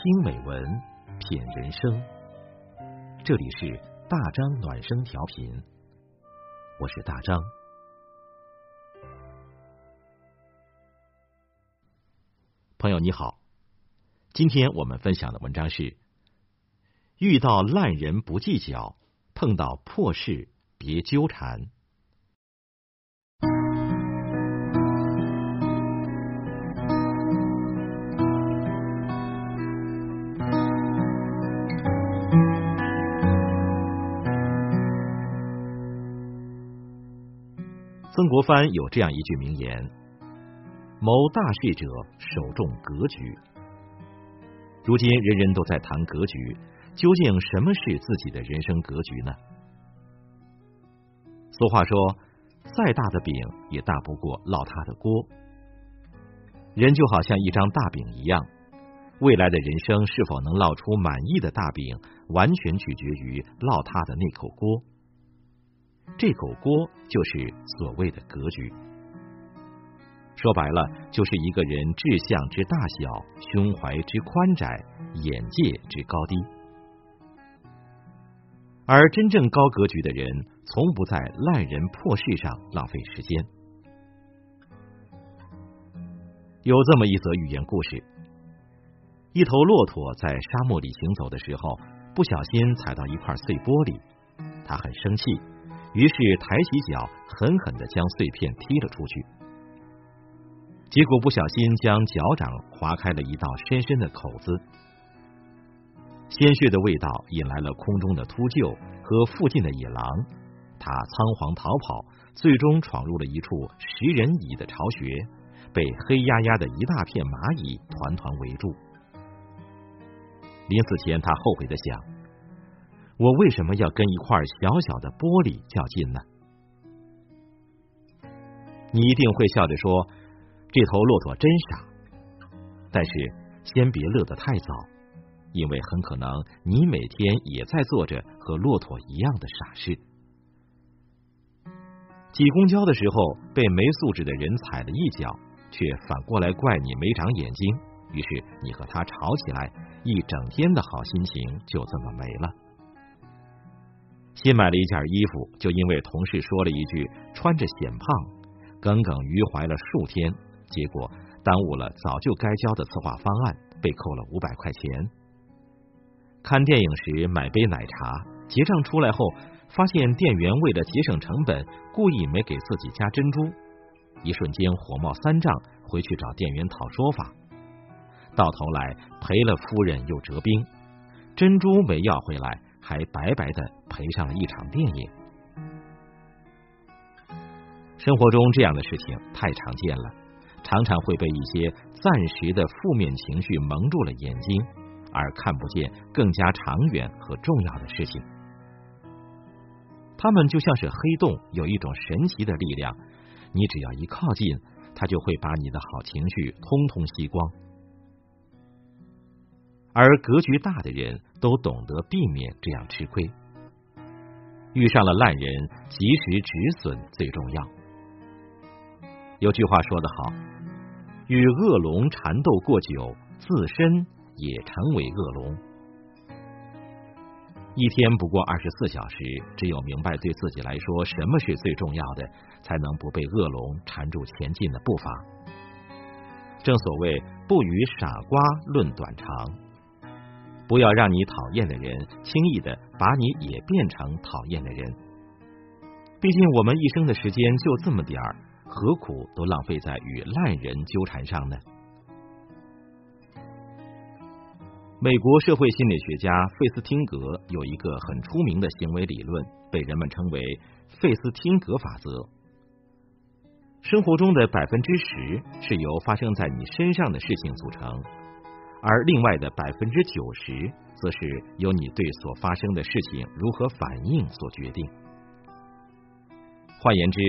听美文，品人生。这里是大张暖声调频，我是大张。朋友你好，今天我们分享的文章是：遇到烂人不计较，碰到破事别纠缠。曾国藩有这样一句名言：“谋大事者，首重格局。”如今人人都在谈格局，究竟什么是自己的人生格局呢？俗话说：“再大的饼也大不过烙它的锅。”人就好像一张大饼一样，未来的人生是否能烙出满意的大饼，完全取决于烙它的那口锅。这口锅就是所谓的格局，说白了，就是一个人志向之大小、胸怀之宽窄、眼界之高低。而真正高格局的人，从不在烂人破事上浪费时间。有这么一则寓言故事：一头骆驼在沙漠里行走的时候，不小心踩到一块碎玻璃，他很生气。于是抬起脚，狠狠的将碎片踢了出去，结果不小心将脚掌划开了一道深深的口子，鲜血的味道引来了空中的秃鹫和附近的野狼，他仓皇逃跑，最终闯入了一处食人蚁的巢穴，被黑压压的一大片蚂蚁团团围住。临死前，他后悔的想。我为什么要跟一块小小的玻璃较劲呢？你一定会笑着说：“这头骆驼真傻。”但是先别乐得太早，因为很可能你每天也在做着和骆驼一样的傻事。挤公交的时候被没素质的人踩了一脚，却反过来怪你没长眼睛，于是你和他吵起来，一整天的好心情就这么没了。新买了一件衣服，就因为同事说了一句“穿着显胖”，耿耿于怀了数天，结果耽误了早就该交的策划方案，被扣了五百块钱。看电影时买杯奶茶，结账出来后，发现店员为了节省成本，故意没给自己加珍珠，一瞬间火冒三丈，回去找店员讨说法，到头来赔了夫人又折兵，珍珠没要回来。还白白的赔上了一场电影。生活中这样的事情太常见了，常常会被一些暂时的负面情绪蒙住了眼睛，而看不见更加长远和重要的事情。他们就像是黑洞，有一种神奇的力量，你只要一靠近，它就会把你的好情绪通通吸光。而格局大的人都懂得避免这样吃亏。遇上了烂人，及时止损最重要。有句话说得好：“与恶龙缠斗过久，自身也成为恶龙。”一天不过二十四小时，只有明白对自己来说什么是最重要的，才能不被恶龙缠住前进的步伐。正所谓，不与傻瓜论短长。不要让你讨厌的人轻易的把你也变成讨厌的人。毕竟我们一生的时间就这么点儿，何苦都浪费在与烂人纠缠上呢？美国社会心理学家费斯汀格有一个很出名的行为理论，被人们称为费斯汀格法则。生活中的百分之十是由发生在你身上的事情组成。而另外的百分之九十，则是由你对所发生的事情如何反应所决定。换言之，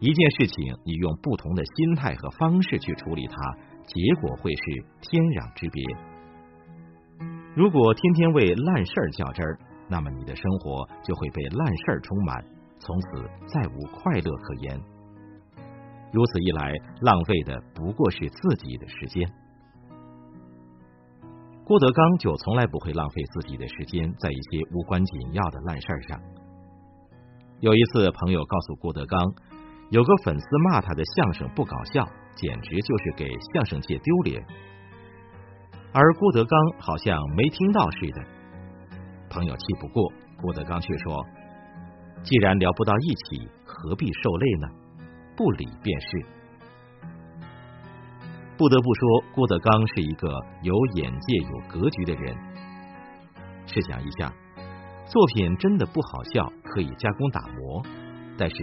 一件事情你用不同的心态和方式去处理它，结果会是天壤之别。如果天天为烂事儿较真儿，那么你的生活就会被烂事儿充满，从此再无快乐可言。如此一来，浪费的不过是自己的时间。郭德纲就从来不会浪费自己的时间在一些无关紧要的烂事儿上。有一次，朋友告诉郭德纲，有个粉丝骂他的相声不搞笑，简直就是给相声界丢脸。而郭德纲好像没听到似的。朋友气不过，郭德纲却说：“既然聊不到一起，何必受累呢？不理便是。”不得不说，郭德纲是一个有眼界、有格局的人。试想一下，作品真的不好笑，可以加工打磨；但是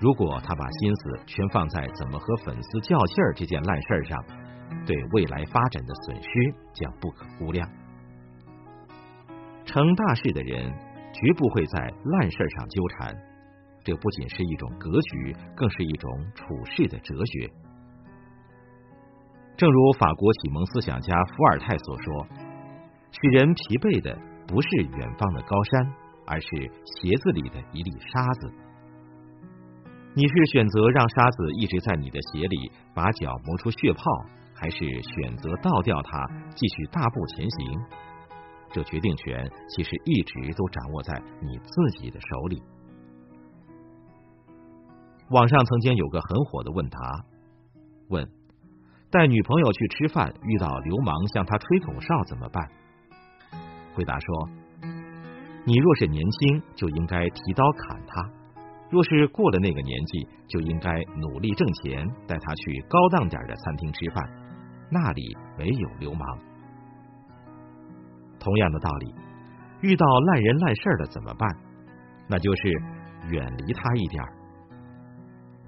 如果他把心思全放在怎么和粉丝较劲儿这件烂事儿上，对未来发展的损失将不可估量。成大事的人绝不会在烂事上纠缠，这不仅是一种格局，更是一种处事的哲学。正如法国启蒙思想家伏尔泰所说：“使人疲惫的不是远方的高山，而是鞋子里的一粒沙子。”你是选择让沙子一直在你的鞋里，把脚磨出血泡，还是选择倒掉它，继续大步前行？这决定权其实一直都掌握在你自己的手里。网上曾经有个很火的问答，问带女朋友去吃饭，遇到流氓向他吹口哨怎么办？回答说：你若是年轻，就应该提刀砍他；若是过了那个年纪，就应该努力挣钱，带他去高档点的餐厅吃饭，那里没有流氓。同样的道理，遇到烂人烂事儿的怎么办？那就是远离他一点。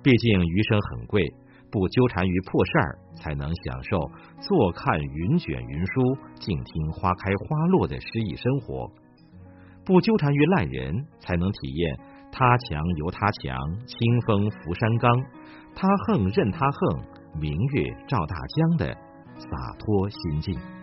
毕竟余生很贵，不纠缠于破事儿，才能享受坐看云卷云舒、静听花开花落的诗意生活；不纠缠于烂人，才能体验他强由他强、清风拂山岗、他横任他横、明月照大江的洒脱心境。